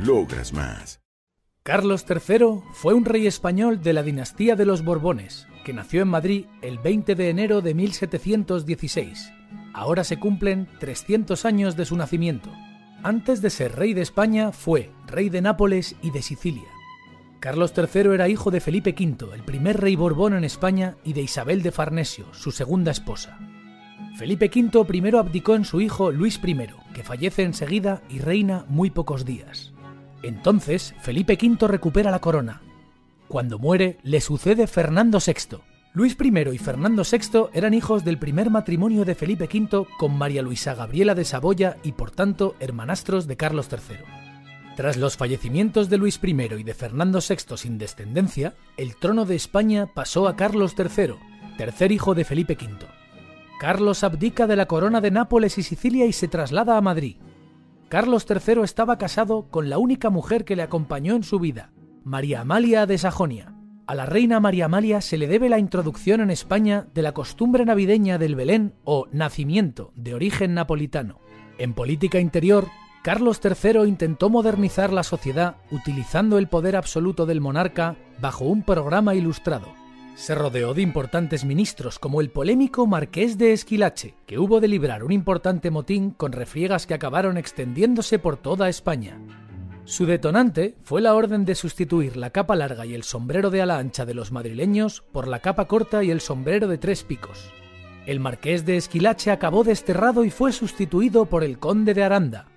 Logras más. Carlos III fue un rey español de la dinastía de los Borbones, que nació en Madrid el 20 de enero de 1716. Ahora se cumplen 300 años de su nacimiento. Antes de ser rey de España fue rey de Nápoles y de Sicilia. Carlos III era hijo de Felipe V, el primer rey Borbón en España, y de Isabel de Farnesio, su segunda esposa. Felipe V primero abdicó en su hijo Luis I, que fallece enseguida y reina muy pocos días. Entonces Felipe V recupera la corona. Cuando muere, le sucede Fernando VI. Luis I y Fernando VI eran hijos del primer matrimonio de Felipe V con María Luisa Gabriela de Saboya y por tanto hermanastros de Carlos III. Tras los fallecimientos de Luis I y de Fernando VI sin descendencia, el trono de España pasó a Carlos III, tercer hijo de Felipe V. Carlos abdica de la corona de Nápoles y Sicilia y se traslada a Madrid. Carlos III estaba casado con la única mujer que le acompañó en su vida, María Amalia de Sajonia. A la reina María Amalia se le debe la introducción en España de la costumbre navideña del Belén o nacimiento, de origen napolitano. En política interior, Carlos III intentó modernizar la sociedad utilizando el poder absoluto del monarca bajo un programa ilustrado. Se rodeó de importantes ministros como el polémico Marqués de Esquilache, que hubo de librar un importante motín con refriegas que acabaron extendiéndose por toda España. Su detonante fue la orden de sustituir la capa larga y el sombrero de ala ancha de los madrileños por la capa corta y el sombrero de tres picos. El marqués de Esquilache acabó desterrado y fue sustituido por el conde de Aranda.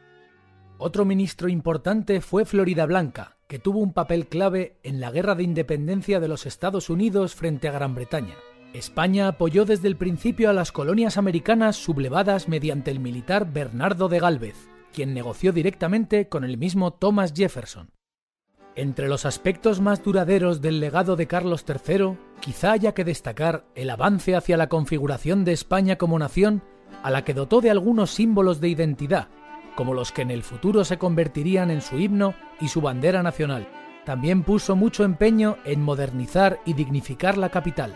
Otro ministro importante fue Florida Blanca, que tuvo un papel clave en la guerra de independencia de los Estados Unidos frente a Gran Bretaña. España apoyó desde el principio a las colonias americanas sublevadas mediante el militar Bernardo de Gálvez, quien negoció directamente con el mismo Thomas Jefferson. Entre los aspectos más duraderos del legado de Carlos III, quizá haya que destacar el avance hacia la configuración de España como nación, a la que dotó de algunos símbolos de identidad, como los que en el futuro se convertirían en su himno y su bandera nacional. También puso mucho empeño en modernizar y dignificar la capital.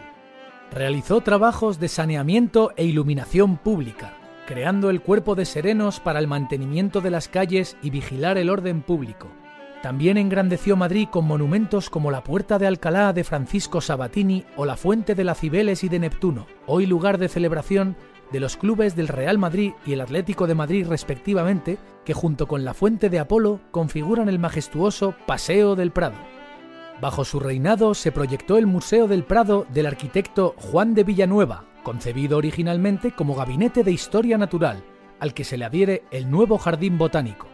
Realizó trabajos de saneamiento e iluminación pública, creando el cuerpo de serenos para el mantenimiento de las calles y vigilar el orden público. También engrandeció Madrid con monumentos como la Puerta de Alcalá de Francisco Sabatini o la Fuente de la Cibeles y de Neptuno, hoy lugar de celebración de los clubes del Real Madrid y el Atlético de Madrid respectivamente, que junto con la Fuente de Apolo configuran el majestuoso Paseo del Prado. Bajo su reinado se proyectó el Museo del Prado del arquitecto Juan de Villanueva, concebido originalmente como gabinete de historia natural, al que se le adhiere el nuevo jardín botánico.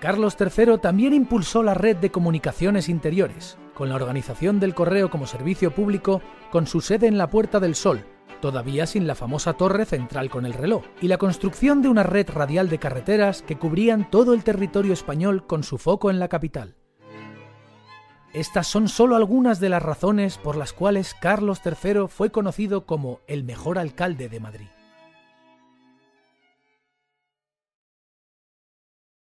Carlos III también impulsó la red de comunicaciones interiores, con la organización del correo como servicio público con su sede en la Puerta del Sol, todavía sin la famosa torre central con el reloj, y la construcción de una red radial de carreteras que cubrían todo el territorio español con su foco en la capital. Estas son solo algunas de las razones por las cuales Carlos III fue conocido como el mejor alcalde de Madrid.